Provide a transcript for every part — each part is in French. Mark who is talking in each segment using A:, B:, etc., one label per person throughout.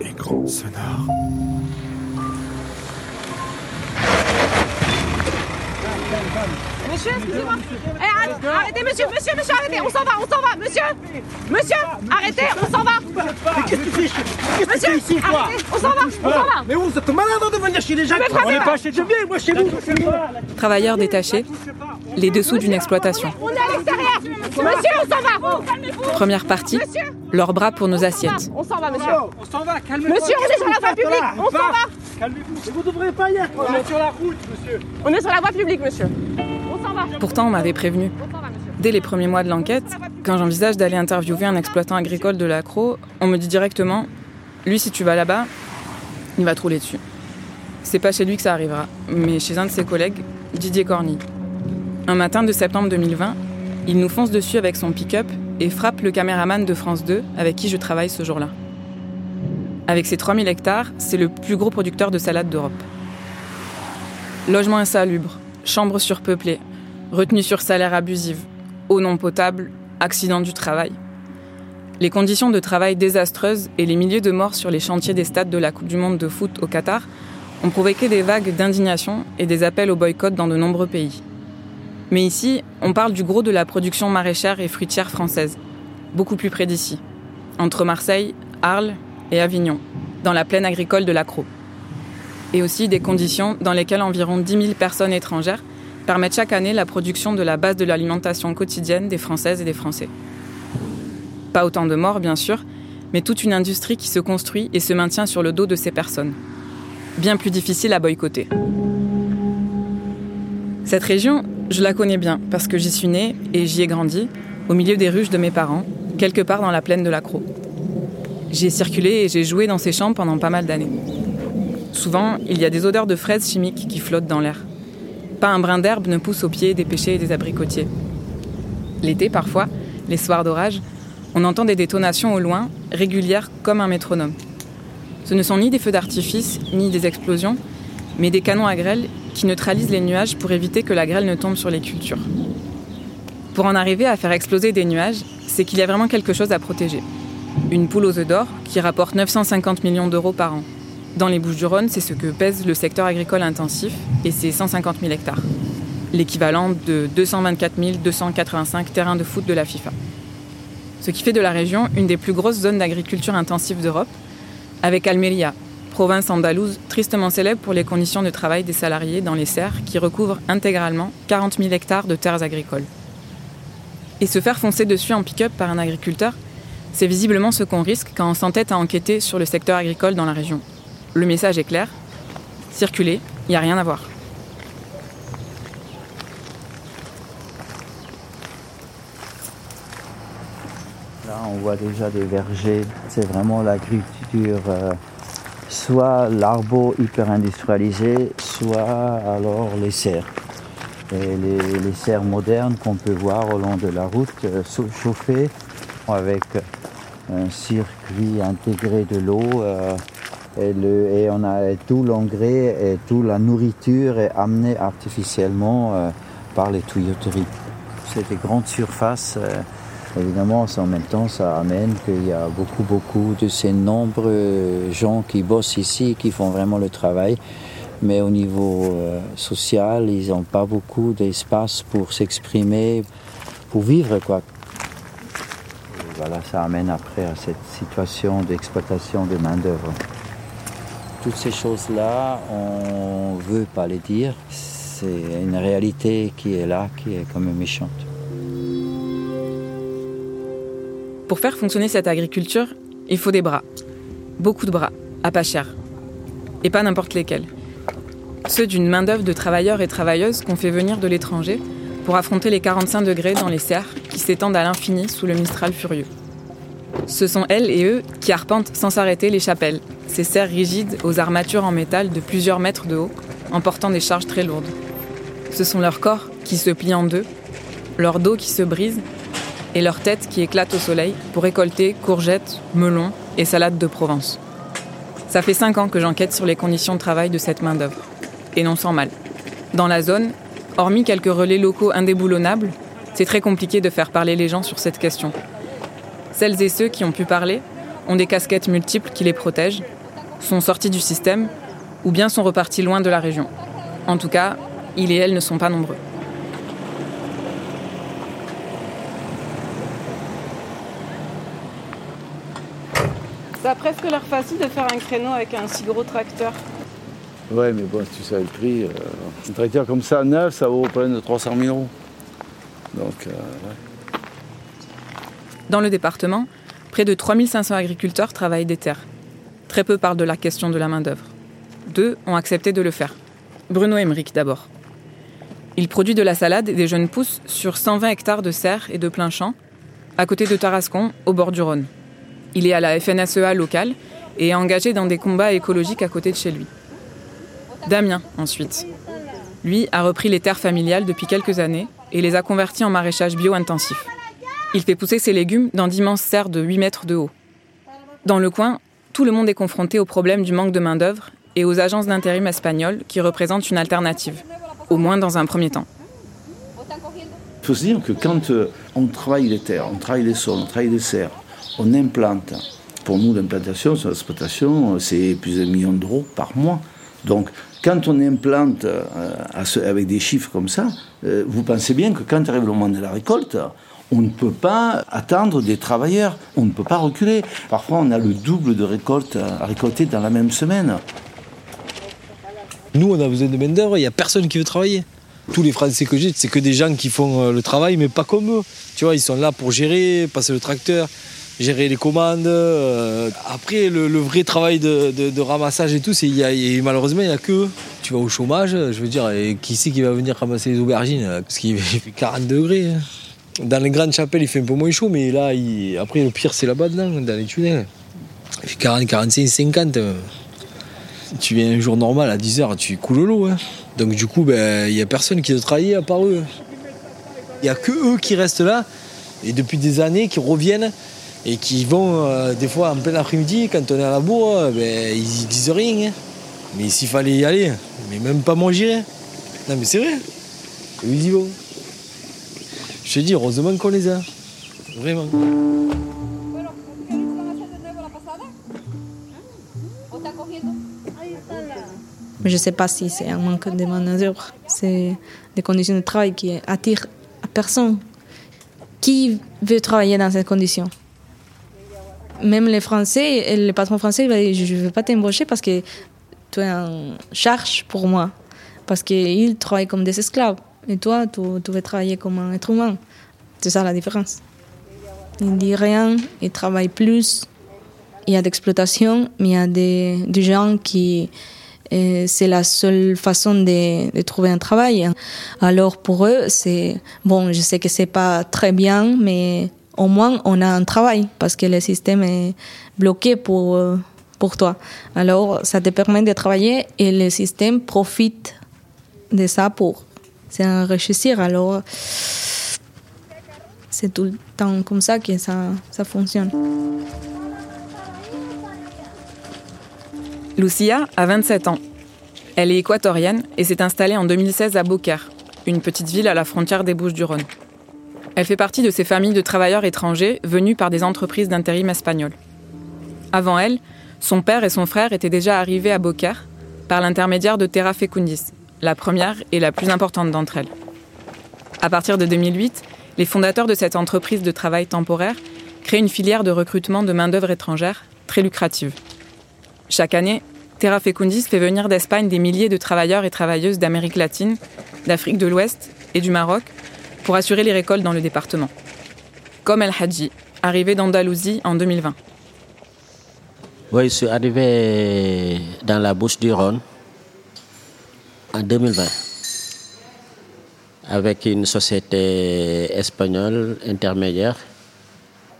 A: Écran sonore.
B: Monsieur, excusez-moi. Eh, arrêtez, arrêtez, monsieur, monsieur, monsieur, arrêtez, on s'en va, on s'en va, monsieur. Monsieur, arrêtez, on s'en va.
C: Mais qu'est-ce que tu fais? Qu'est-ce que tu
B: Monsieur,
C: ici, toi?
B: On s'en va, on s'en va.
C: Mais où vous êtes malade de venir chez les gens
B: Mais
C: On n'est
B: pas
C: pas chez Je viens, moi, chez vous.
D: Travailleurs détachés, les dessous d'une exploitation.
B: On est à l'extérieur. Monsieur, on s'en va. Calmez-vous.
D: Première partie, leurs bras pour nos assiettes.
B: On s'en va, monsieur.
C: On s'en va, calmez-vous.
B: Monsieur, on est sur la voie publique, on s'en va.
C: Calmez-vous. Mais vous ne devrez pas y être. On est sur la route, monsieur.
B: On est sur la voie publique, monsieur. On s'en va.
D: Pourtant, on m'avait prévenu.
B: Monsieur.
D: Dès les premiers mois de l'enquête, quand j'envisage d'aller interviewer un exploitant agricole de l'accro, on me dit directement Lui, si tu vas là-bas, il va te rouler dessus. C'est pas chez lui que ça arrivera, mais chez un de ses collègues, Didier Corny. Un matin de septembre 2020, il nous fonce dessus avec son pick-up et frappe le caméraman de France 2 avec qui je travaille ce jour-là. Avec ses 3000 hectares, c'est le plus gros producteur de salade d'Europe. Logement insalubre, chambres surpeuplées, retenue sur salaire abusive, eau non potable, accident du travail. Les conditions de travail désastreuses et les milliers de morts sur les chantiers des stades de la Coupe du Monde de foot au Qatar ont provoqué des vagues d'indignation et des appels au boycott dans de nombreux pays. Mais ici, on parle du gros de la production maraîchère et fruitière française, beaucoup plus près d'ici, entre Marseille, Arles et Avignon, dans la plaine agricole de l'Accro. Et aussi des conditions dans lesquelles environ 10 000 personnes étrangères permettent chaque année la production de la base de l'alimentation quotidienne des Françaises et des Français. Pas autant de morts, bien sûr, mais toute une industrie qui se construit et se maintient sur le dos de ces personnes. Bien plus difficile à boycotter. Cette région, je la connais bien parce que j'y suis née et j'y ai grandi, au milieu des ruches de mes parents, quelque part dans la plaine de l'Accro. J'y ai circulé et j'ai joué dans ces champs pendant pas mal d'années. Souvent, il y a des odeurs de fraises chimiques qui flottent dans l'air. Pas un brin d'herbe ne pousse au pied des pêchers et des abricotiers. L'été, parfois, les soirs d'orage, on entend des détonations au loin, régulières comme un métronome. Ce ne sont ni des feux d'artifice, ni des explosions, mais des canons à grêle qui neutralisent les nuages pour éviter que la grêle ne tombe sur les cultures. Pour en arriver à faire exploser des nuages, c'est qu'il y a vraiment quelque chose à protéger. Une poule aux œufs d'or qui rapporte 950 millions d'euros par an. Dans les Bouches-du-Rhône, c'est ce que pèse le secteur agricole intensif et c'est 150 000 hectares. L'équivalent de 224 285 terrains de foot de la FIFA. Ce qui fait de la région une des plus grosses zones d'agriculture intensive d'Europe, avec Almeria, province andalouse tristement célèbre pour les conditions de travail des salariés dans les serres qui recouvrent intégralement 40 000 hectares de terres agricoles. Et se faire foncer dessus en pick-up par un agriculteur, c'est visiblement ce qu'on risque quand on s'entête à enquêter sur le secteur agricole dans la région. Le message est clair. Circulez, il n'y a rien à voir.
E: Là, on voit déjà des vergers. C'est vraiment l'agriculture, euh, soit l'arbre hyper industrialisé, soit alors les serres. Et les, serres modernes qu'on peut voir au long de la route, euh, chauffées avec un circuit intégré de l'eau. euh, et, on a tout l'engrais et toute la nourriture est amenée artificiellement euh, par les tuyauteries. C'est des grandes surfaces. Évidemment, en même temps, ça amène qu'il y a beaucoup, beaucoup de ces nombreux gens qui bossent ici, qui font vraiment le travail. Mais au niveau euh, social, ils n'ont pas beaucoup d'espace pour s'exprimer, pour vivre, quoi. Voilà, ça amène après à cette situation d'exploitation de main-d'œuvre. Toutes ces choses-là, on ne veut pas les dire. C'est une réalité qui est là, qui est quand même méchante.
D: Pour faire fonctionner cette agriculture, il faut des bras. Beaucoup de bras, à pas cher. Et pas n'importe lesquels. Ceux d'une main-d'œuvre de travailleurs et travailleuses qu'on fait venir de l'étranger pour affronter les 45 degrés dans les serres qui s'étendent à l'infini sous le Mistral furieux. Ce sont elles et eux qui arpentent sans s'arrêter les chapelles, ces serres rigides aux armatures en métal de plusieurs mètres de haut, en portant des charges très lourdes. Ce sont leurs corps qui se plient en deux, leur dos qui se brise et leur tête qui éclate au soleil pour récolter courgettes, melons et salades de Provence. Ça fait cinq ans que j'enquête sur les conditions de travail de cette main-d'œuvre. Et non sans mal. Dans la zone, hormis quelques relais locaux indéboulonnables, c'est très compliqué de faire parler les gens sur cette question. Celles et ceux qui ont pu parler ont des casquettes multiples qui les protègent, sont sortis du système ou bien sont repartis loin de la région. En tout cas, ils et elles ne sont pas nombreux. Ça a presque l'air facile de faire un créneau avec un si gros tracteur.
A: Ouais, mais bon, tu sais le prix. euh, un tracteur comme ça, neuf, ça vaut plein de 300 000 euros. Donc, euh, ouais.
D: Dans le département, près de 3500 agriculteurs travaillent des terres. Très peu parlent de la question de la main-d'œuvre. Deux ont accepté de le faire. Bruno Emmerich d'abord. Il produit de la salade et des jeunes pousses sur 120 hectares de serres et de plein champ, à côté de Tarascon, au bord du Rhône. Il est à la FNSEA locale et est engagé dans des combats écologiques à côté de chez lui. Damien, ensuite. Lui a repris les terres familiales depuis quelques années et les a converties en maraîchage bio-intensif. Il fait pousser ses légumes dans d'immenses serres de 8 mètres de haut. Dans le coin, tout le monde est confronté au problème du manque de main-d'œuvre et aux agences d'intérim espagnoles qui représentent une alternative, au moins dans un premier temps.
A: Il faut se dire que quand euh, on travaille les terres, on travaille les sols, on travaille les serres, on implante. Pour nous, l'implantation, sur l'exploitation, euh, c'est plus d'un million d'euros par mois. Donc, quand on implante euh, avec des chiffres comme ça, euh, vous pensez bien que quand arrive le moment de la récolte, on ne peut pas attendre des travailleurs, on ne peut pas reculer. Parfois, on a le double de récolte à récolter dans la même semaine.
F: Nous, on a besoin de main-d'œuvre, il n'y a personne qui veut travailler. Tous les Français que j'ai, c'est que des gens qui font euh, le travail, mais pas comme eux. Tu vois, ils sont là pour gérer, passer le tracteur, gérer les commandes. euh. Après, le, vrai travail de, ramassage et tout, c'est y y a- malheureusement, il n'y a que. Tu vas au chômage, je veux dire, et qui c'est qui va venir ramasser les aubergines euh, Parce qu'il fait 40 degrés. hein. Dans les grandes chapelles, il fait un peu moins chaud, mais là, après, le pire, c'est là-bas dedans, dans les tunnels. Il fait 40, 45, 50. euh. Tu viens un jour normal à 10h, tu coules l'eau. hein. Donc du coup, ben, il n'y a personne qui doit travailler à part eux. Il n'y a que eux qui restent là, et depuis des années, qui reviennent, et qui vont, euh, des fois, en plein après-midi, quand on est à la bourre, euh, ben, ils disent rien. hein. Mais s'il fallait y aller, mais même pas manger. Non mais c'est vrai. Ils y vont. Je te dis, heureusement qu'on les a. Vraiment.
G: Mais je ne sais pas si c'est un manque de main-d'œuvre. C'est des conditions de travail qui attirent à personne. Qui veut travailler dans ces conditions Même les Français, le patron français, il va dire Je ne veux pas t'embaucher parce que tu es en charge pour moi. Parce qu'ils travaillent comme des esclaves. Et toi, tu, veux travailler comme un être humain. C'est ça la différence. Il dit rien, il travaille plus. Il y a d'exploitation, mais il y a des, gens qui, et c'est la seule façon de, de trouver un travail. Alors pour eux, c'est bon, je sais que c'est pas très bien, mais au moins on a un travail parce que le système est bloqué pour, euh, pour toi. Alors ça te permet de travailler et le système profite de ça pour s'enrichir. Alors c'est tout le temps comme ça que ça, ça fonctionne.
D: Lucia a 27 ans. Elle est équatorienne et s'est installée en 2016 à Beaucaire, une petite ville à la frontière des Bouches-du-Rhône. Elle fait partie de ces familles de travailleurs étrangers venus par des entreprises d'intérim espagnoles. Avant elle, son père et son frère étaient déjà arrivés à Beaucaire par l'intermédiaire de Terra Fecundis, la première et la plus importante d'entre elles. À partir de 2008, les fondateurs de cette entreprise de travail temporaire créent une filière de recrutement de main-d'œuvre étrangère très lucrative. Chaque année, Terra Fecundis fait venir d'Espagne des milliers de travailleurs et travailleuses d'Amérique latine, d'Afrique de l'Ouest et du Maroc pour assurer les récoltes dans le département. Comme El Hadji, arrivé d'Andalousie en 2020.
H: Oui, je suis arrivé dans la bouche du Rhône en 2020 avec une société espagnole intermédiaire,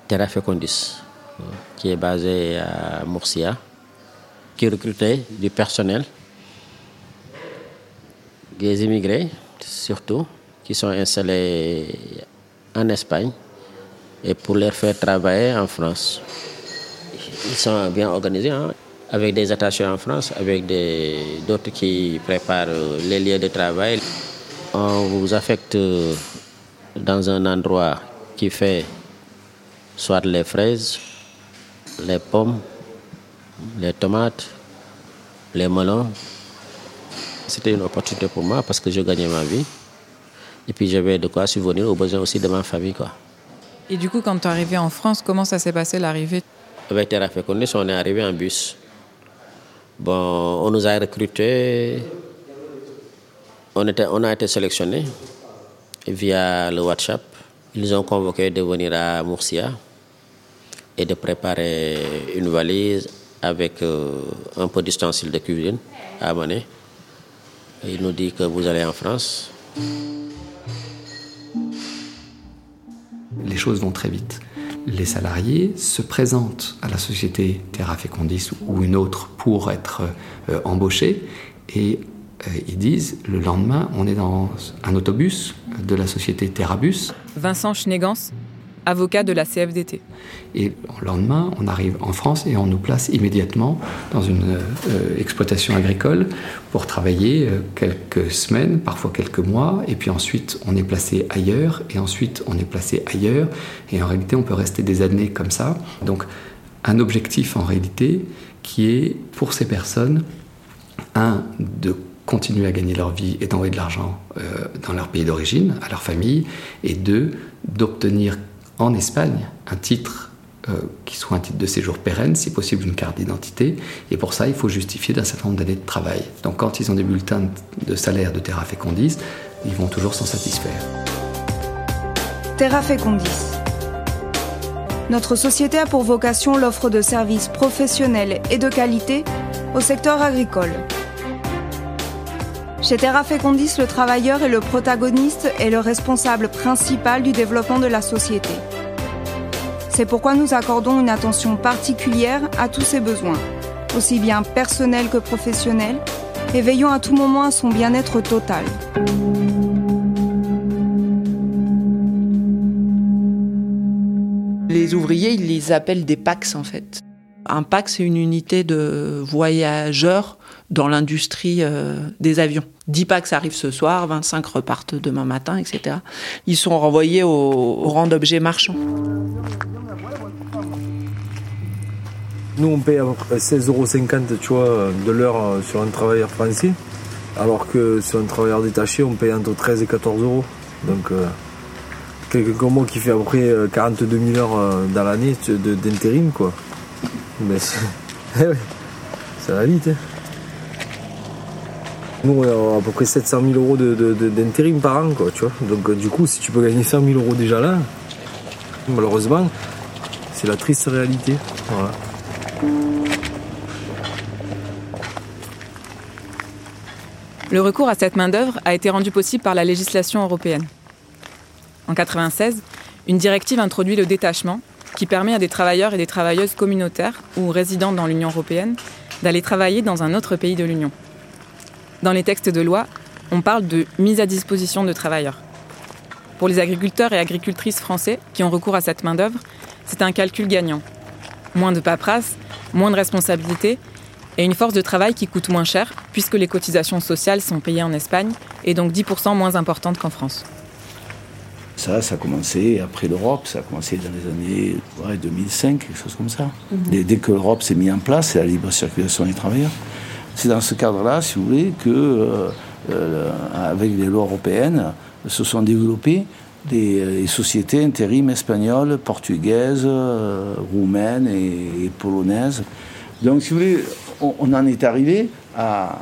H: Terra Fecundis, qui est basée à Murcia, qui recrutait du personnel, des immigrés surtout, qui sont installés en Espagne et pour les faire travailler en France. Ils sont bien organisés, hein, avec des attachés en France, avec d'autres qui préparent les lieux de travail. On vous affecte dans un endroit qui fait soit les fraises, les pommes, les tomates, les melons. C'était une opportunité pour moi parce que je gagnais ma vie. Et puis j'avais de quoi subvenir aux besoins aussi de ma famille. Quoi.
D: Et du coup, quand tu es arrivé en France, comment ça s'est passé l'arrivée?
H: Avec Terra Fécondis, on est arrivé en bus. Bon, on nous a recrutés. On, était, on a été sélectionnés via le WhatsApp. Ils ont convoqué de venir à Murcia et de préparer une valise avec euh, un peu d'ustensiles de cuisine à amener. Il nous dit que vous allez en France.
I: Les choses vont très vite. Les salariés se présentent à la société Terra Fecundis ou une autre pour être euh, embauchés et euh, ils disent le lendemain, on est dans un autobus de la société Terrabus.
D: Vincent Schnegans, avocat de la CFDT.
I: Et le lendemain, on arrive en France et on nous place immédiatement dans une euh, exploitation agricole pour travailler euh, quelques semaines, parfois quelques mois, et puis ensuite on est placé ailleurs, et ensuite on est placé ailleurs, et en réalité on peut rester des années comme ça. Donc un objectif en réalité qui est pour ces personnes, un, de continuer à gagner leur vie et d'envoyer de l'argent euh, dans leur pays d'origine, à leur famille, et deux, d'obtenir en Espagne un titre euh, qui soit un titre de séjour pérenne, si possible une carte d'identité, et pour ça il faut justifier d'un certain nombre d'années de travail. Donc quand ils ont des bulletins de salaire de Terra Fecundis, ils vont toujours s'en satisfaire.
J: Terra Fecundis. Notre société a pour vocation l'offre de services professionnels et de qualité au secteur agricole. Chez Terra Fecundis, le travailleur est le protagoniste et le responsable principal du développement de la société. C'est pourquoi nous accordons une attention particulière à tous ses besoins, aussi bien personnels que professionnels, et veillons à tout moment à son bien-être total.
K: Les ouvriers, ils les appellent des PAX en fait. Un PAX, c'est une unité de voyageurs dans l'industrie euh, des avions. 10 PAX arrivent ce soir, 25 repartent demain matin, etc. Ils sont renvoyés au, rang d'objets marchands.
F: Nous, on paye à peu près 16,50 euros tu vois, de l'heure euh, sur un travailleur français, alors que sur un travailleur détaché, on paye entre 13 et 14 euros. Donc, euh, quelqu'un comme moi qui fait à peu près 42 000 heures euh, dans l'année d'intérim, quoi. Ouais, ça va vite. hein. Nous, on a à peu près 700 000 euros d'intérim par an, quoi. Donc, euh, du coup, si tu peux gagner 100 000 euros déjà là, malheureusement, c'est la triste réalité.
D: Le recours à cette main-d'œuvre a été rendu possible par la législation européenne. En 96, une directive introduit le détachement, qui permet à des travailleurs et des travailleuses communautaires ou résidents dans l'Union européenne d'aller travailler dans un autre pays de l'Union. Dans les textes de loi, on parle de mise à disposition de travailleurs. Pour les agriculteurs et agricultrices français qui ont recours à cette main-d'œuvre, c'est un calcul gagnant. Moins de paperasse, moins de responsabilités et une force de travail qui coûte moins cher puisque les cotisations sociales sont payées en Espagne et donc 10% moins importantes qu'en France.
A: Ça, ça a commencé après l'Europe, ça a commencé dans les années ouais, 2005, quelque chose comme ça.
D: Mhm.
A: Dès, dès que l'Europe s'est mise en place, c'est la libre circulation des travailleurs. C'est dans ce cadre-là, si vous voulez, que, euh, euh, avec les lois européennes, se sont développées des, euh, sociétés intérim espagnoles, portugaises, roumaines et, polonaises. Donc, si vous voulez, on, en est arrivé à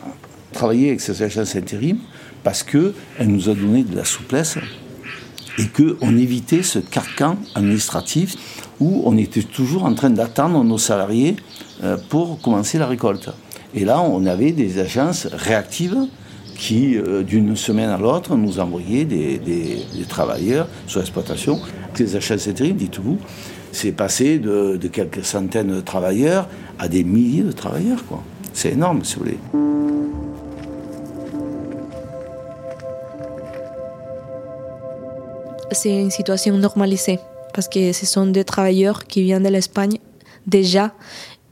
A: travailler avec ces agences intérim parce qu'elles nous ont donné de la souplesse et qu'on évitait ce carcan administratif où on était toujours en train d'attendre nos salariés pour commencer la récolte. Et là, on avait des agences réactives qui, euh, d'une semaine à l'autre, nous envoyaient des, travailleurs sur l'exploitation. Ces agences intérim, dites-vous, c'est passé de, de quelques centaines de travailleurs à des milliers de travailleurs. quoi. C'est énorme, si vous voulez.
G: c'est une situation normalisée parce que ce sont des travailleurs qui viennent de l'Espagne déjà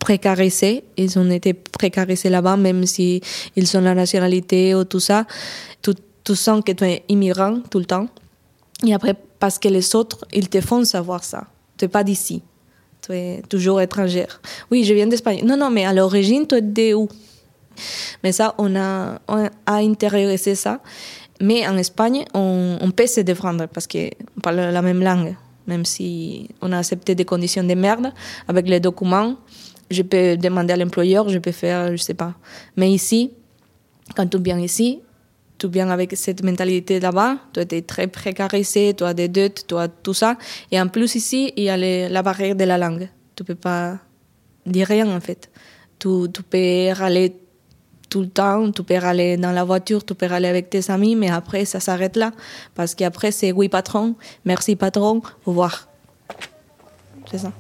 G: précarisés. Ils ont été précarisés là-bas, même si ont la nationalité ou tout ça. Tu, tu sens que tu es immigrant tout le temps. Et après, parce que les autres, ils te font savoir ça. Tu n'es pas d'ici. Tu es toujours étrangère. Oui, je viens d'Espagne. Non, non, mais à l'origine, tu es de où? Mais ça, on a, on a intériorisé ça. Mais en Espagne, on, on peut se défendre parce qu'on parle la même langue. Même si on a accepté des conditions de merde avec les documents, je peux demander à l'employeur, je peux faire, je sais pas. Mais ici, quand tu viens ici, tu viens avec cette mentalité là-bas, tu es très précarisé, tu as des dettes, tu as tout ça. Et en plus, ici, il y a la barrière de la langue. Tu peux pas dire rien, en fait. Tu, tu peux râler tout le temps, tu peux aller dans la voiture, tu peux aller avec tes amis, mais après, ça s'arrête là. Parce qu'après, c'est oui, patron, merci, patron, au revoir. C'est ça.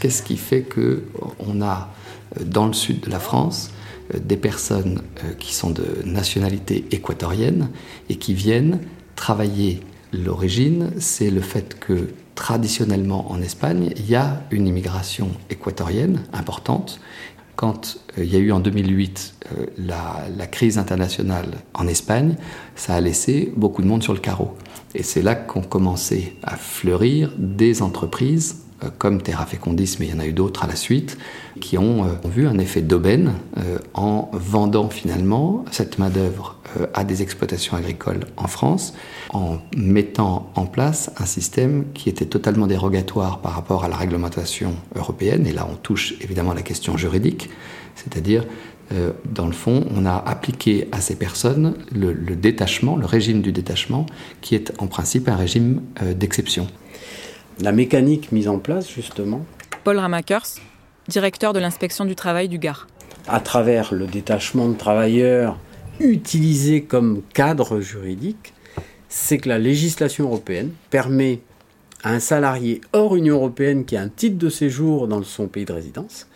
I: Qu'est-ce qui fait que on a euh, dans le sud de la France euh, des personnes euh, qui sont de nationalité équatorienne et qui viennent travailler L'origine, c'est le fait que traditionnellement en Espagne, il y a une immigration équatorienne importante. Quand il y a eu en 2008 la, la, crise internationale en Espagne, ça a laissé beaucoup de monde sur le carreau. Et c'est là qu'ont commencé à fleurir des entreprises euh, comme Terra Fecundis, mais il y en a eu d'autres à la suite, qui ont, euh, vu un effet d'aubaine euh, en vendant finalement cette main-d'œuvre à des exploitations agricoles en France, en mettant en place un système qui était totalement dérogatoire par rapport à la réglementation européenne. Et là, on touche évidemment la question juridique, c'est-à-dire dans le fond, on a appliqué à ces personnes le, le, détachement, le régime du détachement, qui est en principe un régime d'exception
L: la mécanique mise en place justement.
D: Paul Ramakers, directeur de l'inspection du travail du Gard.
L: À travers le détachement de travailleurs utilisé comme cadre juridique, c'est que la législation européenne permet à un salarié hors Union européenne qui a un titre de séjour dans son pays de résidence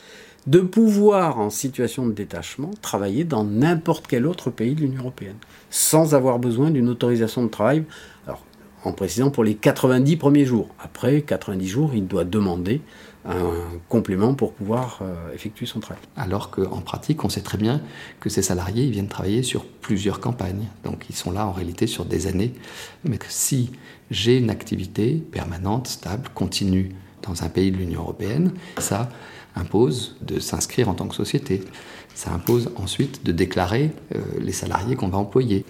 L: de pouvoir, en situation de détachement, travailler dans n'importe quel autre pays de l'Union européenne, sans avoir besoin d'une autorisation de travail en précisant pour les 90 premiers jours. Après 90 jours, il doit demander un complément pour pouvoir euh, effectuer son travail.
I: Alors qu'en pratique, on sait très bien que ces salariés viennent travailler sur plusieurs campagnes. Donc ils sont là en réalité sur des années. Mais que si j'ai une activité permanente, stable, continue dans un pays de l'Union européenne, ça impose de s'inscrire en tant que société. Ça impose ensuite de déclarer euh, les salariés qu'on va employer.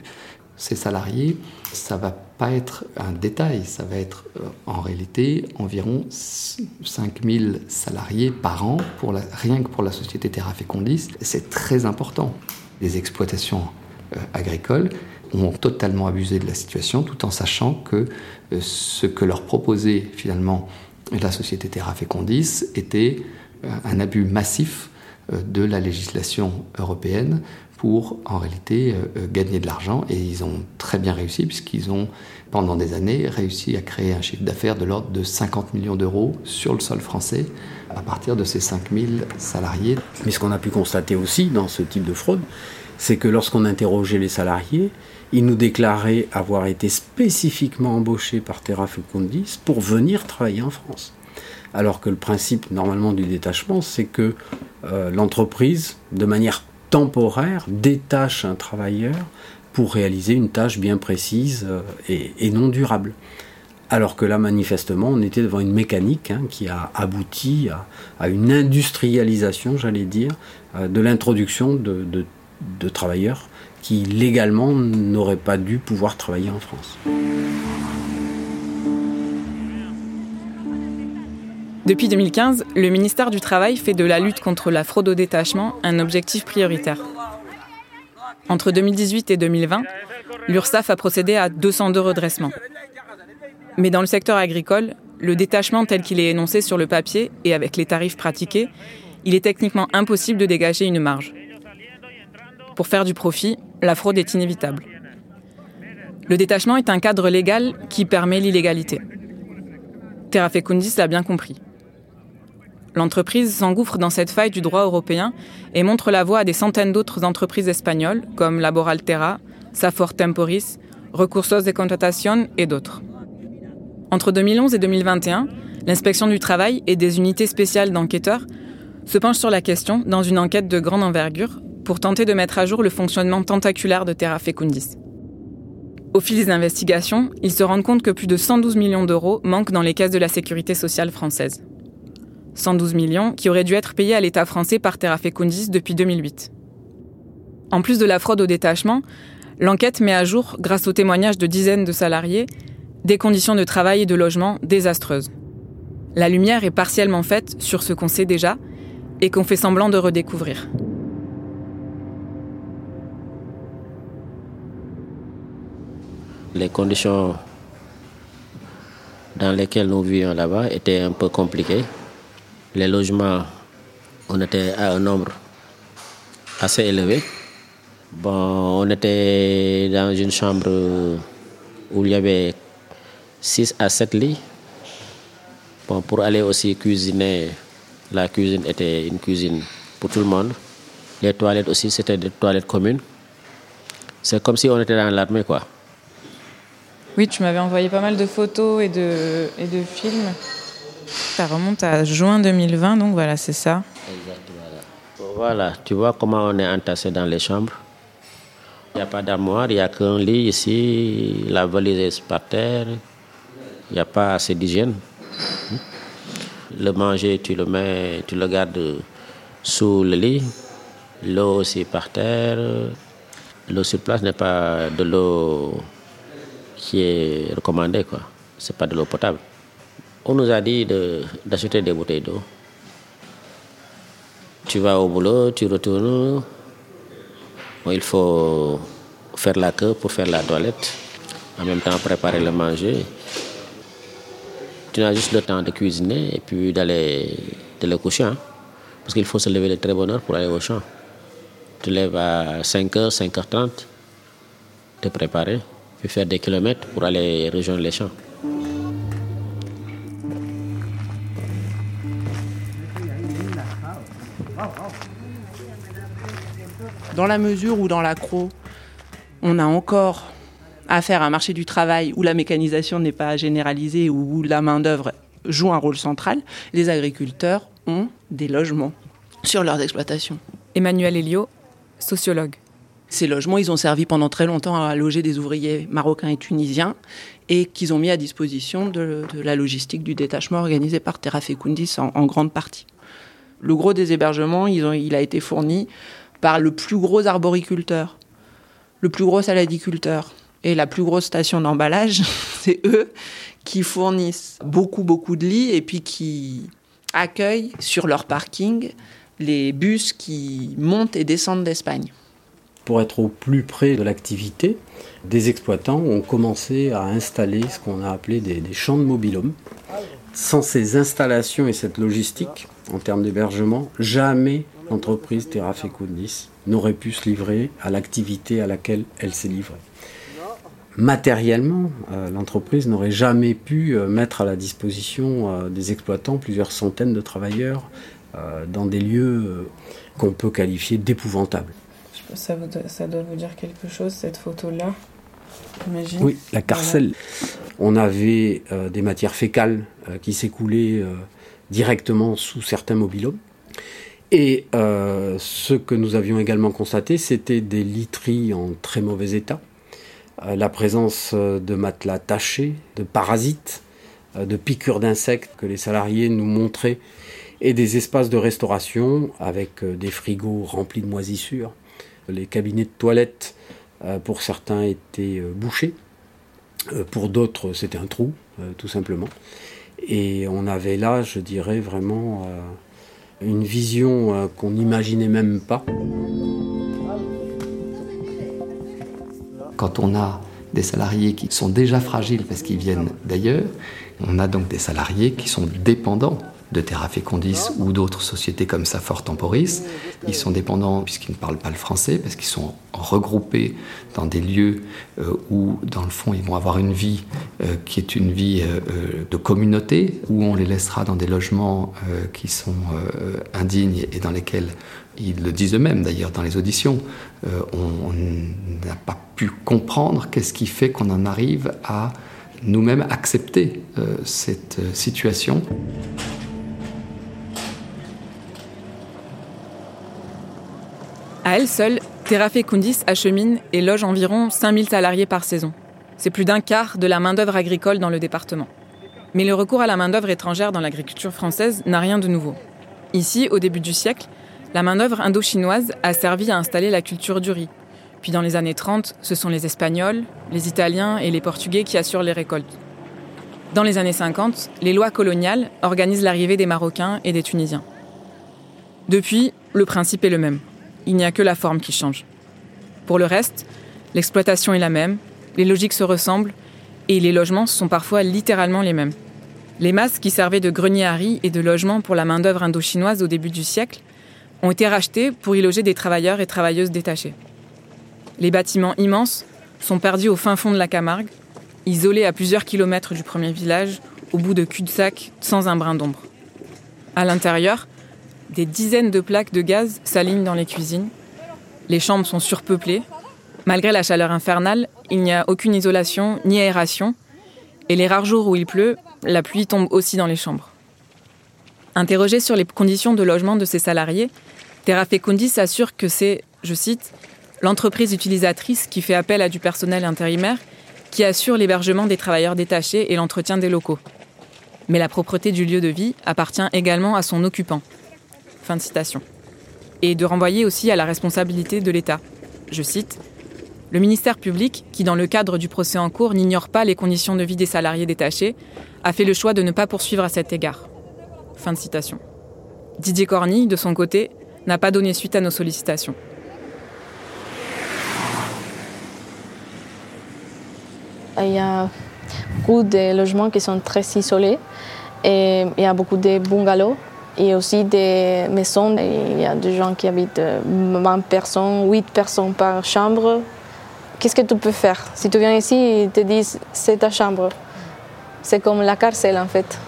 I: Ces salariés, ça va pas être un détail, ça va être euh, en réalité environ 5000 salariés par an, pour rien que pour la société Terra Fecundis. C'est très important. Les exploitations euh, agricoles ont totalement abusé de la situation tout en sachant que ce que leur proposait finalement la société Terra Fecundis était un abus massif de la législation européenne pour en réalité euh, euh, gagner de l'argent et ils ont très bien réussi puisqu'ils ont pendant des années réussi à créer un chiffre d'affaires de l'ordre de 50 millions d'euros sur le sol français à partir de ces 5000 salariés.
L: Mais ce qu'on a pu constater aussi dans ce type de fraude, c'est que lorsqu'on interrogeait les salariés, ils nous déclaraient avoir été spécifiquement embauchés par Terra Fecundis pour venir travailler en France. Alors que le principe normalement du détachement, c'est que euh, l'entreprise, de manière temporaire détache un travailleur pour réaliser une tâche bien précise euh, et, non durable. Alors que là, manifestement, on était devant une mécanique hein, qui a abouti à, une industrialisation, j'allais dire, euh, de l'introduction de, de travailleurs qui légalement n'auraient pas dû pouvoir travailler en France.
D: Depuis 2015, le ministère du Travail fait de la lutte contre la fraude au détachement un objectif prioritaire. Entre 2018 et 2020, l'URSSAF a procédé à 202 redressements. Mais dans le secteur agricole, le détachement tel qu'il est énoncé sur le papier et avec les tarifs pratiqués, il est techniquement impossible de dégager une marge. Pour faire du profit, la fraude est inévitable. Le détachement est un cadre légal qui permet l'illégalité. Terra Fecundis l'a bien compris. L'entreprise s'engouffre dans cette faille du droit européen et montre la voie à des centaines d'autres entreprises espagnoles comme Laboral Terra, Safor Temporis, Recursos de Contratación et d'autres. Entre 2011 et 2021, l'inspection du travail et des unités spéciales d'enquêteurs se penchent sur la question dans une enquête de grande envergure pour tenter de mettre à jour le fonctionnement tentaculaire de Terra Fecundis. Au fil des investigations, ils se rendent compte que plus de 112 millions d'euros manquent dans les caisses de la sécurité sociale française. 112 millions qui auraient dû être payés à l'État français par Terra Fecundis depuis 2008. En plus de la fraude au détachement, l'enquête met à jour, grâce aux témoignages de dizaines de salariés, des conditions de travail et de logement désastreuses. La lumière est partiellement faite sur ce qu'on sait déjà et qu'on fait semblant de redécouvrir.
H: Les conditions dans lesquelles nous vivions là-bas étaient un peu compliquées. Les logements, on était à un nombre assez élevé. Bon, on était dans une chambre où il y avait 6 à 7 lits. Bon, pour aller aussi cuisiner, la cuisine était une cuisine pour tout le monde. Les toilettes aussi, c'était des toilettes communes. C'est comme si on était dans l'armée, quoi.
D: Oui, tu m'avais envoyé pas mal de photos et de, et de films. Ça remonte à juin 2020, donc voilà, c'est ça.
H: Voilà, tu vois comment on est entassé dans les chambres. Il n'y a pas d'armoire, il n'y a qu'un lit ici, la valise est par terre. Il n'y a pas assez d'hygiène. Le manger, tu le mets, tu le gardes sous le lit. L'eau aussi par terre. L'eau sur place n'est pas de l'eau qui est recommandée, quoi. C'est pas de l'eau potable. On nous a dit d'acheter des bouteilles d'eau. Tu vas au boulot, tu retournes. Il faut faire la queue pour faire la toilette. En même temps, préparer le manger. Tu n'as juste le temps de cuisiner et puis d'aller te le coucher. hein. Parce qu'il faut se lever de très bonne heure pour aller au champ. Tu lèves à 5h, 5h30, te préparer, puis faire des kilomètres pour aller rejoindre les champs.
K: Dans la mesure où dans l'accro, on a encore affaire à un marché du travail où la mécanisation n'est pas généralisée, où la main-d'œuvre joue un rôle central, les agriculteurs ont des logements sur leurs exploitations.
D: Emmanuel Elio, sociologue.
K: Ces logements, ils ont servi pendant très longtemps à loger des ouvriers marocains et tunisiens et qu'ils ont mis à disposition de, de la logistique du détachement organisé par Terra Fecundis en, en grande partie. Le gros des hébergements, ils ont, il a été fourni par le plus gros arboriculteur, le plus gros saladiculteur et la plus grosse station d'emballage. C'est eux qui fournissent beaucoup, beaucoup de lits et puis qui accueillent sur leur parking les bus qui montent et descendent d'Espagne.
L: Pour être au plus près de l'activité, des exploitants ont commencé à installer ce qu'on a appelé des, champs de mobilhome. Sans ces installations et cette logistique, en termes d'hébergement, jamais l'entreprise Terra Fecundis n'aurait pu se livrer à l'activité à laquelle elle s'est livrée. Matériellement, euh, l'entreprise n'aurait jamais pu euh, mettre à la disposition euh, des exploitants plusieurs centaines de travailleurs dans des lieux qu'on peut qualifier d'épouvantables.
D: Ça, vous, ça doit vous dire quelque chose, cette photo-là.
L: Oui, la carcelle. On avait euh, des matières fécales euh, qui s'écoulaient euh, directement sous certains mobilhomes. Et euh, ce que nous avions également constaté, c'était des literies en très mauvais état, Euh, la présence euh, de matelas tachés, de parasites, de piqûres d'insectes que les salariés nous montraient, et des espaces de restauration avec des frigos remplis de moisissures. Les cabinets de toilettes, pour certains, étaient bouchés. Pour d'autres, c'était un trou, tout simplement. Et on avait là, je dirais, vraiment une vision euh, qu'on n'imaginait même pas.
I: Quand on a des salariés qui sont déjà fragiles parce qu'ils viennent d'ailleurs, on a donc des salariés qui sont dépendants de Terra Fecundis ou d'autres sociétés comme Safor Temporis. Ils sont dépendants puisqu'ils ne parlent pas le français, parce qu'ils sont regroupés dans des lieux euh, où, dans le fond, ils vont avoir une vie euh, qui est une vie euh, de communauté, où on les laissera dans des logements qui sont indignes et dans lesquels ils le disent eux-mêmes d'ailleurs dans les auditions, on n'a pas pu comprendre qu'est-ce qui fait qu'on en arrive à nous-mêmes accepter cette situation.
D: À elle seule, Terra Fecundis achemine et loge environ 5000 salariés par saison. c'est plus d'un quart de la main-d'œuvre agricole dans le département. Mais le recours à la main-d'œuvre étrangère dans l'agriculture française n'a rien de nouveau. Ici, au début du siècle, la main-d'œuvre indo-chinoise a servi à installer la culture du riz. Puis dans les années 30, ce sont les Espagnols, les Italiens et les Portugais qui assurent les récoltes. Dans les années 50, les lois coloniales organisent l'arrivée des Marocains et des Tunisiens. Depuis, le principe est le même. Il n'y a que la forme qui change. Pour le reste, l'exploitation est la même, les logiques se ressemblent et les logements sont parfois littéralement les mêmes. Les masses qui servaient de grenier à riz et de logement pour la main-d'œuvre indo-chinoise au début du siècle ont été rachetés pour y loger des travailleurs et travailleuses détachés. Les bâtiments immenses sont perdus au fin fond de la Camargue, isolés à plusieurs kilomètres du premier village, au bout de cul-de-sac, sans un brin d'ombre. À l'intérieur, des dizaines de plaques de gaz s'alignent dans les cuisines. Les chambres sont surpeuplées. Malgré la chaleur infernale, il n'y a aucune isolation ni aération. Et les rares jours où il pleut, la pluie tombe aussi dans les chambres. Interrogé sur les conditions de logement de ses salariés, Terra Fecundis assure que c'est, je cite, l'entreprise utilisatrice qui fait appel à du personnel intérimaire qui assure l'hébergement des travailleurs détachés et l'entretien des locaux. Mais la propreté du lieu de vie appartient également à son occupant. Fin de citation. Et de renvoyer aussi à la responsabilité de l'État. Je cite Le ministère public, qui dans le cadre du procès en cours n'ignore pas les conditions de vie des salariés détachés, a fait le choix de ne pas poursuivre à cet égard. Fin de citation. Didier Corny, de son côté, n'a pas donné suite à nos sollicitations.
G: Il y a beaucoup de logements qui sont très isolés et il y a beaucoup de bungalows et aussi des maisons. Il y a des gens qui habitent 20 personnes, 8 personnes par chambre. Qu'est-ce que tu peux faire? Si tu viens ici, ils te disent c'est ta chambre. C'est comme la carcelle en fait.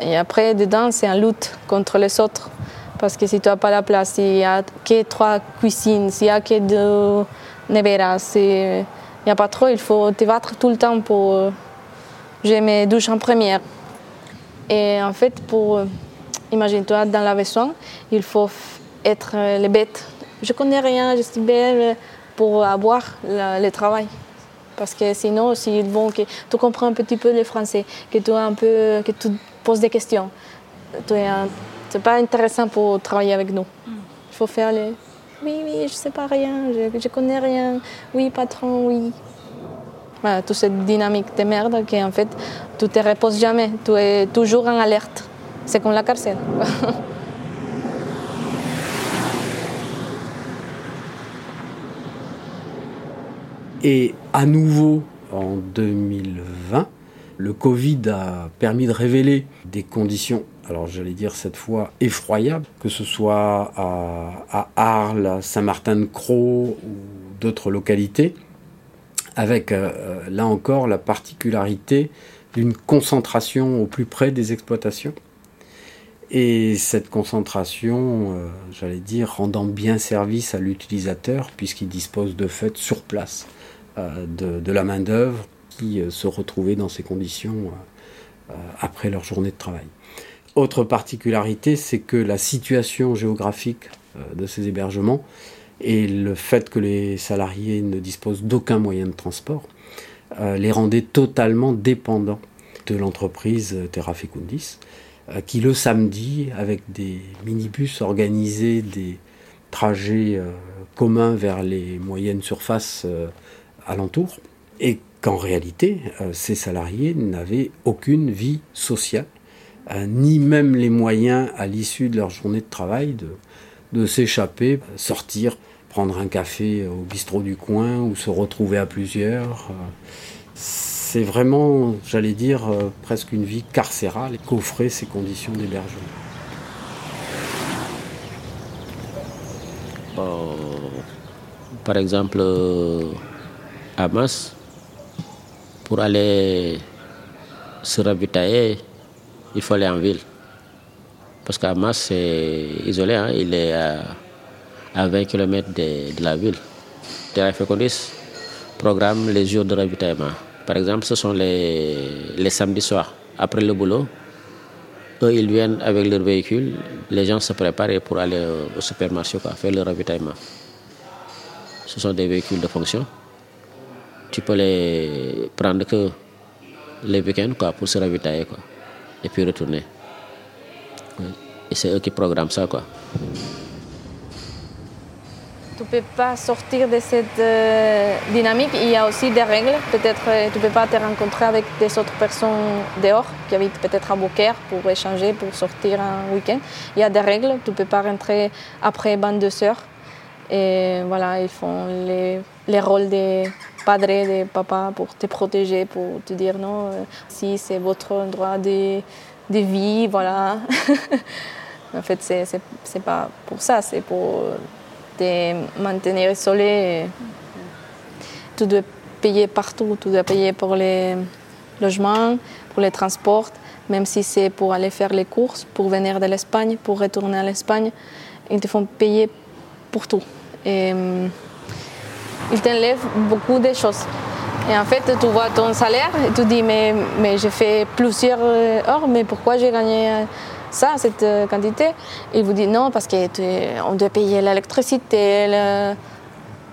G: Et après, dedans, c'est un lutte contre les autres. Parce que si tu n'as pas la place, s'il n'y a que trois cuisines, s'il n'y a que deux neveras, il n'y a pas trop, il faut te battre tout le temps pour. J'ai mes douches en première. Et en fait, pour. Imagine-toi, dans la maison, il faut être les bêtes. Je connais rien, je suis belle pour avoir le, le travail. Parce que sinon, s'ils vont que tu comprends un petit peu le français, que tu un peu, que tu poses des questions, tu es c'est pas intéressant pour travailler avec nous. Il faut faire les oui, oui, je sais pas rien, je, je connais rien, oui, patron, oui. Voilà, toute cette dynamique de merde qui en fait, tu te reposes jamais, tu es toujours en alerte. C'est comme la carcelle.
L: Et à nouveau, en 2020, le Covid a permis de révéler des conditions, alors j'allais dire cette fois effroyables, que ce soit à, Arles, à Saint-Martin-de-Croix ou d'autres localités, avec euh, là encore la particularité d'une concentration au plus près des exploitations. Et cette concentration, euh, j'allais dire, rendant bien service à l'utilisateur, puisqu'il dispose de fait sur place euh, de, la main-d'œuvre qui euh, se retrouvait dans ces conditions après leur journée de travail. Autre particularité, c'est que la situation géographique de ces hébergements et le fait que les salariés ne disposent d'aucun moyen de transport les rendait totalement dépendants de l'entreprise Terra Fecundis, qui le samedi, avec des minibus, organisait des trajets communs vers les moyennes surfaces alentours, et qu'en réalité, euh, ces salariés n'avaient aucune vie sociale, euh, ni même les moyens à l'issue de leur journée de travail de s'échapper, sortir, prendre un café au bistrot du coin ou se retrouver à plusieurs. Euh, c'est vraiment, j'allais dire, presque une vie carcérale qu'offraient ces conditions d'hébergement.
H: Bon, par exemple, à Mas, pour aller se ravitailler, il faut aller en ville. Parce qu'à Mas, c'est isolé, hein? il est à, à 20 km de, la ville. Terra Fecundis programme les jours de ravitaillement. Par exemple, ce sont les, les samedis soirs, après le boulot. Eux, ils viennent avec leur véhicule. Les gens se préparent pour aller au supermarché, faire le ravitaillement. Ce sont des véhicules de fonction. tu peux les prendre que les week-ends quoi, pour se ravitailler quoi, et puis retourner. Et c'est eux qui programment ça. Quoi.
G: Peux pas sortir de cette euh, dynamique. Il y a aussi des règles. Peut-être euh, tu ne peux pas te rencontrer avec des autres personnes dehors qui habitent peut-être à Beaucaire pour échanger, pour sortir un week-end. Il y a des règles. Tu ne peux pas rentrer après 22 heures. Et voilà, ils font les, les rôles des padres, des papas pour te protéger, pour te dire non, euh, si c'est votre endroit de, de vie, voilà. en fait, c'est pas pour ça, c'est pour te maintenir isolé. Tu dois payer partout, tu dois payer pour les logements, pour les transports, même si c'est pour aller faire les courses, pour venir de l'Espagne, pour retourner à l'Espagne. Ils te font payer pour tout. Et, euh, ils t'enlèvent beaucoup de choses. Et en fait, tu vois ton salaire et tu dis, mais, mais j'ai fait plusieurs heures, mais pourquoi j'ai gagné ça, cette quantité Il vous dit non, parce qu'on doit payer l'électricité.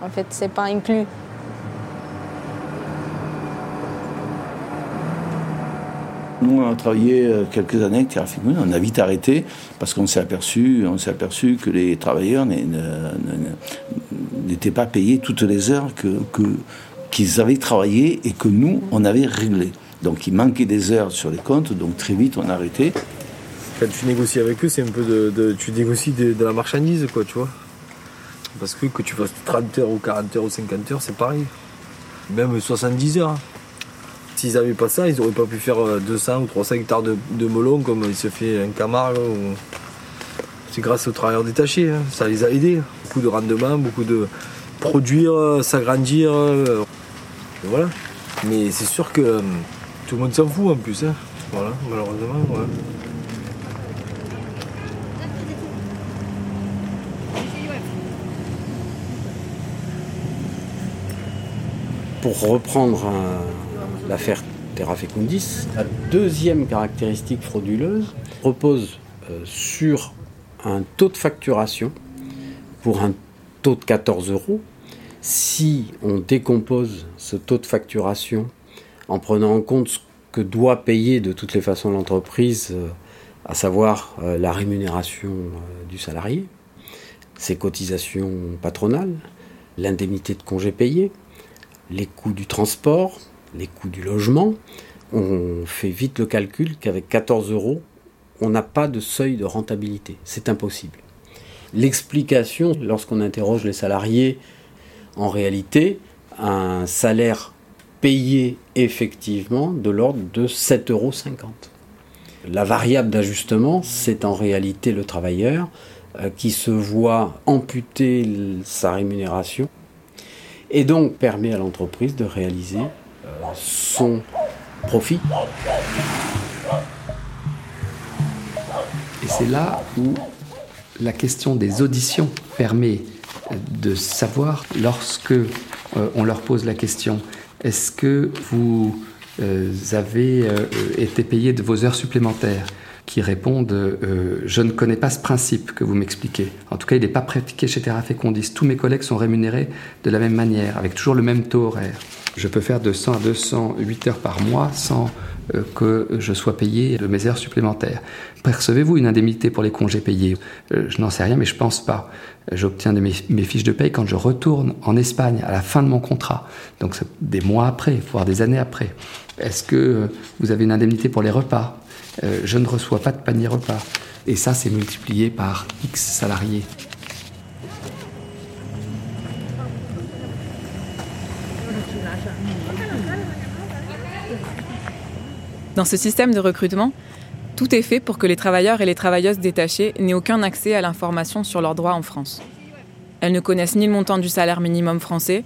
G: En fait, c'est pas inclus.
A: Nous, on a travaillé quelques années avec Terrafic On a vite arrêté parce qu'on s'est aperçu, aperçu que les travailleurs n'étaient pas payés toutes les heures que, qu'ils avaient travaillé et que nous, on avait réglé. Donc il manquait des heures sur les comptes, donc très vite on a arrêté.
F: Quand tu négocies avec eux, c'est un peu de, tu négocies de, la marchandise, quoi, tu vois. Parce que que tu fasses 30 heures ou 40 heures ou 50 heures, c'est pareil. Même 70 heures. S'ils n'avaient pas ça, ils n'auraient pas pu faire 200 euh, ou 300 hectares de, melon comme il se fait un Camargue. C'est grâce aux travailleurs détachés, hein. ça les a aidés. Beaucoup de rendement, beaucoup de produire, euh, s'agrandir. Euh, voilà. Mais c'est sûr que tout le monde s'en fout en plus. Hein. Voilà, malheureusement.
L: Pour reprendre l'affaire Terra Fecundis, la deuxième caractéristique frauduleuse repose euh, sur un taux de facturation pour un taux de 14 euros. Si on décompose ce taux de facturation en prenant en compte ce que doit payer de toutes les façons l'entreprise, euh, à savoir euh, la rémunération du salarié, ses cotisations patronales, l'indemnité de congé payé, les coûts du transport, les coûts du logement, on fait vite le calcul qu'avec 14 euros, on n'a pas de seuil de rentabilité. C'est impossible. L'explication, lorsqu'on interroge les salariés, en réalité, un salaire payé effectivement de l'ordre de 7,50 euros. La variable d'ajustement, c'est en réalité le travailleur euh, qui se voit amputer sa rémunération et donc permet à l'entreprise de réaliser son profit.
I: Et c'est là où la question des auditions permet de savoir lorsque euh, on leur pose la question est-ce que vous euh, avez euh, été payé de vos heures supplémentaires? Qui répondent euh, Je ne connais pas ce principe que vous m'expliquez. En tout cas, il n'est pas pratiqué chez Terra Fecundis. Tous mes collègues sont rémunérés de la même manière, avec toujours le même taux horaire. Je peux faire de 100 à 208 heures par mois sans que je sois payé de mes heures supplémentaires. Percevez-vous une indemnité pour les congés payés? Euh, Je n'en sais rien, mais je pense pas. J'obtiens mes, mes, fiches de paye quand je retourne en Espagne à la fin de mon contrat, donc des mois après, voire des années après. Est-ce que vous avez une indemnité pour les repas? Euh, je ne reçois pas de panier repas. Et ça, c'est multiplié par X salariés.
D: Dans ce système de recrutement, tout est fait pour que les travailleurs et les travailleuses détachés n'aient aucun accès à l'information sur leurs droits en France. Elles ne connaissent ni le montant du salaire minimum français,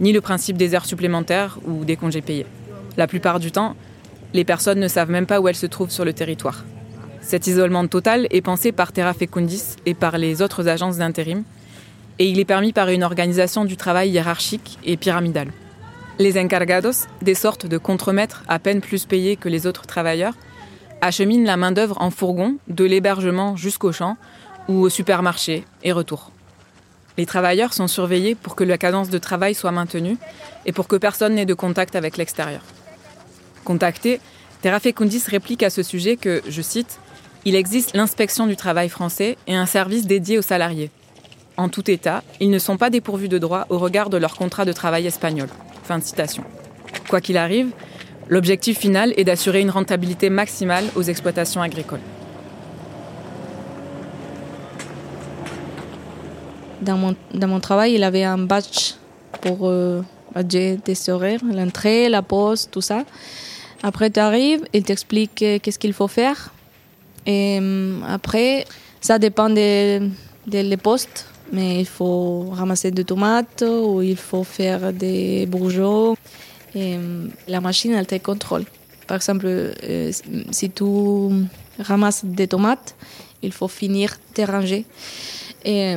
D: ni le principe des heures supplémentaires ou des congés payés. La plupart du temps, les personnes ne savent même pas où elles se trouvent sur le territoire. Cet isolement total est pensé par Terra Fecundis et par les autres agences d'intérim, et il est permis par une organisation du travail hiérarchique et pyramidale. Les encargados, des sortes de contremaîtres à peine plus payés que les autres travailleurs, acheminent la main-d'œuvre en fourgon de l'hébergement jusqu'au champ ou au supermarché et retour. Les travailleurs sont surveillés pour que la cadence de travail soit maintenue et pour que personne n'ait de contact avec l'extérieur. Contacté, Terra Fecundis réplique à ce sujet que, je cite, Il existe l'inspection du travail français et un service dédié aux salariés. En tout état, ils ne sont pas dépourvus de droits au regard de leur contrat de travail espagnol. Fin de citation. Quoi qu'il arrive, l'objectif final est d'assurer une rentabilité maximale aux exploitations agricoles.
G: Dans mon, dans mon travail, il avait un badge pour euh, l'entrée, la pause, tout ça. Après, tu arrives, il t'explique euh, qu'est-ce qu'il faut faire. Et hum, après, ça dépend des de les postes, mais il faut ramasser des tomates ou il faut faire des bourgeons. Et hum, la machine, elle te contrôle. Par exemple, euh, si tu ramasses des tomates, il faut finir de ranger. Et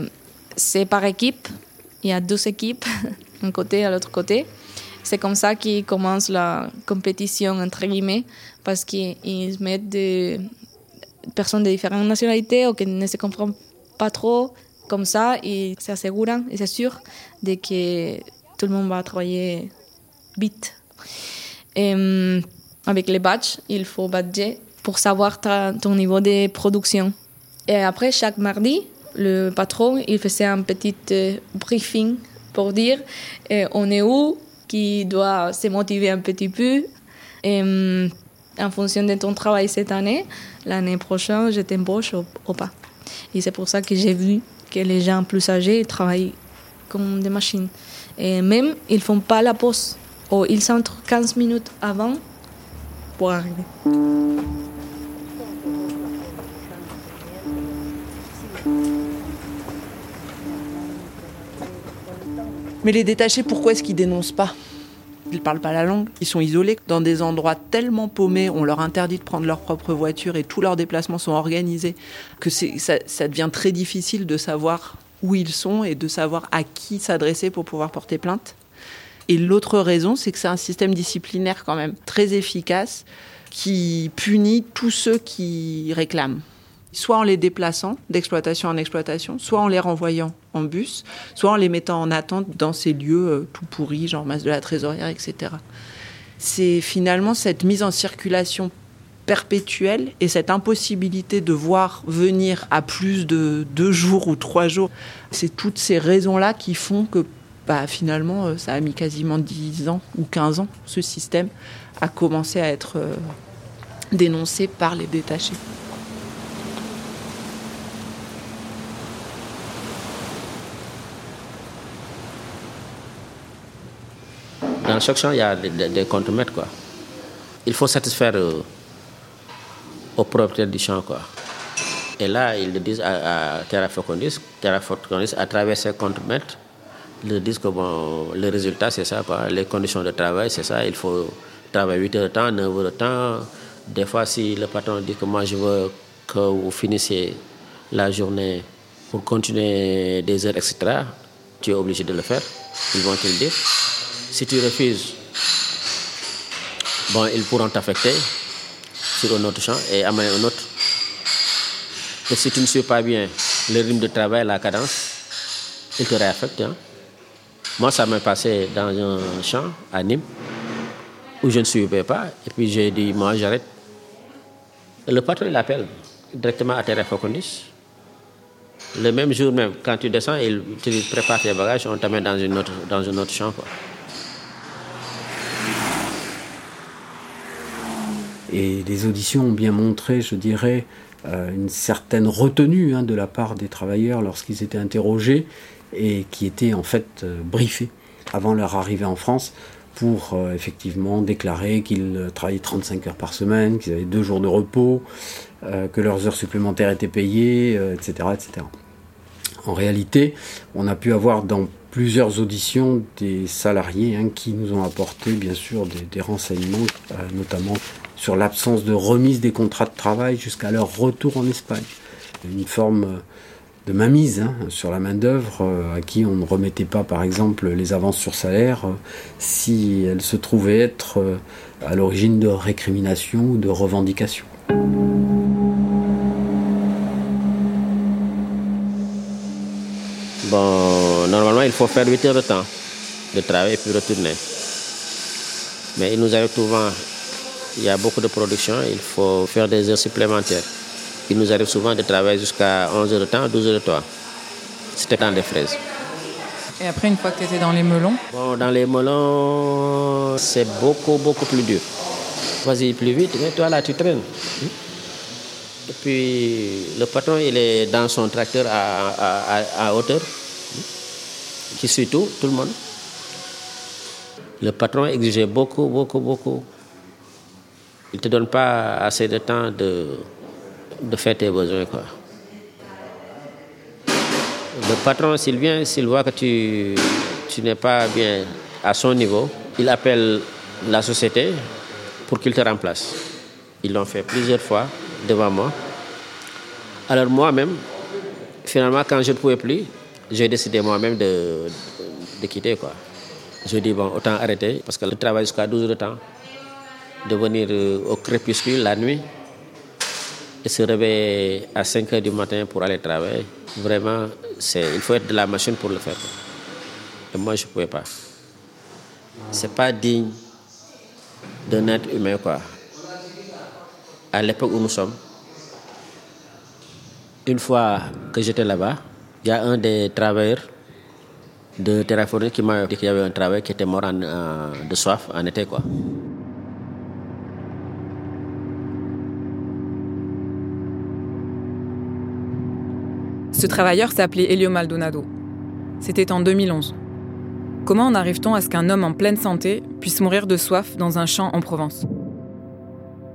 G: c'est par équipe. Il y a deux équipes, un côté à l'autre côté. C'est comme ça qu'ils commencent la compétition, entre guillemets, parce qu'ils mettent des personnes de différentes nationalités ou qui ne se comprennent pas trop. Comme ça, ils s'assurent et s'assurent de que tout le monde va travailler vite. Avec les badges, il faut badger pour savoir ton niveau de production. Et après, chaque mardi, le patron, il faisait un petit euh, briefing pour dire euh, on est où, qui doit se motiver un petit peu. En fonction de ton travail cette année, l'année prochaine, je t'embauche ou, ou pas. Et c'est pour ça que j'ai vu les gens plus âgés travaillent comme des machines. Et même, ils font pas la pause. Ou ils entrent 15 minutes avant pour arriver.
K: Mais les détachés, pourquoi est-ce qu'ils dénoncent pas? Ils parlent pas la langue, ils sont isolés dans des endroits tellement paumés, on leur interdit de prendre leur propre voiture et tous leurs déplacements sont organisés que ça, ça devient très difficile de savoir où ils sont et de savoir à qui s'adresser pour pouvoir porter plainte. Et l'autre raison, c'est que c'est un système disciplinaire quand même très efficace qui punit tous ceux qui réclament. Soit en les déplaçant d'exploitation en exploitation, soit en les renvoyant en bus, soit en les mettant en attente dans ces lieux euh, tout pourris, genre masse de la trésorière, etc. C'est finalement cette mise en circulation perpétuelle et cette impossibilité de voir venir à plus de deux jours ou trois jours. C'est toutes ces raisons-là qui font que bah, finalement, euh, ça a mis quasiment 10 ans ou 15 ans, ce système a commencé à être euh, dénoncé par les détachés.
H: Dans chaque champ, il y a des, contre-mètres, quoi. Il faut satisfaire euh, aux propriétaires du champ, quoi. Et là, ils le disent à, à Terra à travers ces contre-mètres, ils le disent que bon, le résultat, c'est ça, quoi. Les conditions de travail, c'est ça. Il faut travailler 8 heures de temps, 9 heures de temps. Des fois, si le patron dit que moi, je veux que vous finissiez la journée pour continuer des heures, etc., tu es obligé de le faire. Ils vont te le dire. Si tu refuses, bon, ils pourront t'affecter sur un autre champ et amener un autre. Et si tu ne suis pas bien le rythme de travail, la cadence, ils te réaffectent. hein. Moi, ça m'est passé dans un champ à Nîmes où je ne suivais pas. Et puis j'ai dit, moi, j'arrête. Le patron, il appelle directement à Terre Focondis. Le même jour même, quand tu descends, il prépare tes bagages, on t'amène dans, dans un autre champ.
L: Et les auditions ont bien montré, je dirais, euh, une certaine retenue hein, de la part des travailleurs lorsqu'ils étaient interrogés et qui étaient en fait euh, briefés avant leur arrivée en France pour euh, effectivement déclarer qu'ils travaillaient 35 heures par semaine, qu'ils avaient deux jours de repos, que leurs heures supplémentaires étaient payées, etc., etc. En réalité, on a pu avoir dans plusieurs auditions des salariés hein, qui nous ont apporté bien sûr des, renseignements, notamment sur l'absence de remise des contrats de travail jusqu'à leur retour en Espagne. Une forme euh, de mainmise hein, sur la main-d'œuvre euh, à qui on ne remettait pas par exemple les avances sur salaire euh, si elles se trouvaient être à l'origine de récriminations ou de revendications.
H: Bon, normalement, il faut faire 8 heures de temps de travail et puis retourner. Mais il nous arrive souvent, il y a beaucoup de production, il faut faire des heures supplémentaires. Il nous arrive souvent de travailler jusqu'à 11 heures de temps, 12 heures de temps. C'était dans les fraises.
D: Et après, une fois que tu étais dans les melons?
H: Bon, Dans les melons, c'est beaucoup, beaucoup plus dur. Vas-y plus vite, mais toi là, tu traînes. Et puis, le patron, il est dans son tracteur à, à, à hauteur, qui suit tout, tout le monde. Le patron exigeait beaucoup, beaucoup, beaucoup. Il ne te donne pas assez de temps de, de faire tes besoins. Le patron, s'il vient, s'il voit que tu, n'es pas bien à son niveau, il appelle la société pour qu'il te remplace. Ils l'ont fait plusieurs fois devant moi. Alors moi-même, finalement, quand je ne pouvais plus, j'ai décidé moi-même de, de, quitter. Quoi. Je dis, bon, autant arrêter, parce que le travail jusqu'à 12 heures de temps, de venir euh, au crépuscule la nuit et se réveiller à 5 heures du matin pour aller travailler, vraiment, il faut être de la machine pour le faire. Et moi, je ne pouvais pas. C'est pas digne d'un être humain, quoi. À l'époque où nous sommes, une fois que j'étais là-bas, il y a un des travailleurs de Terraforming qui m'a dit qu'il y avait un travail qui était mort de soif en été, quoi.
D: Ce travailleur s'appelait Elio Maldonado. C'était en 2011. Comment en arrive-t-on à ce qu'un homme en pleine santé puisse mourir de soif dans un champ en Provence?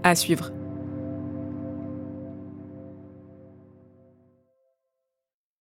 D: À suivre.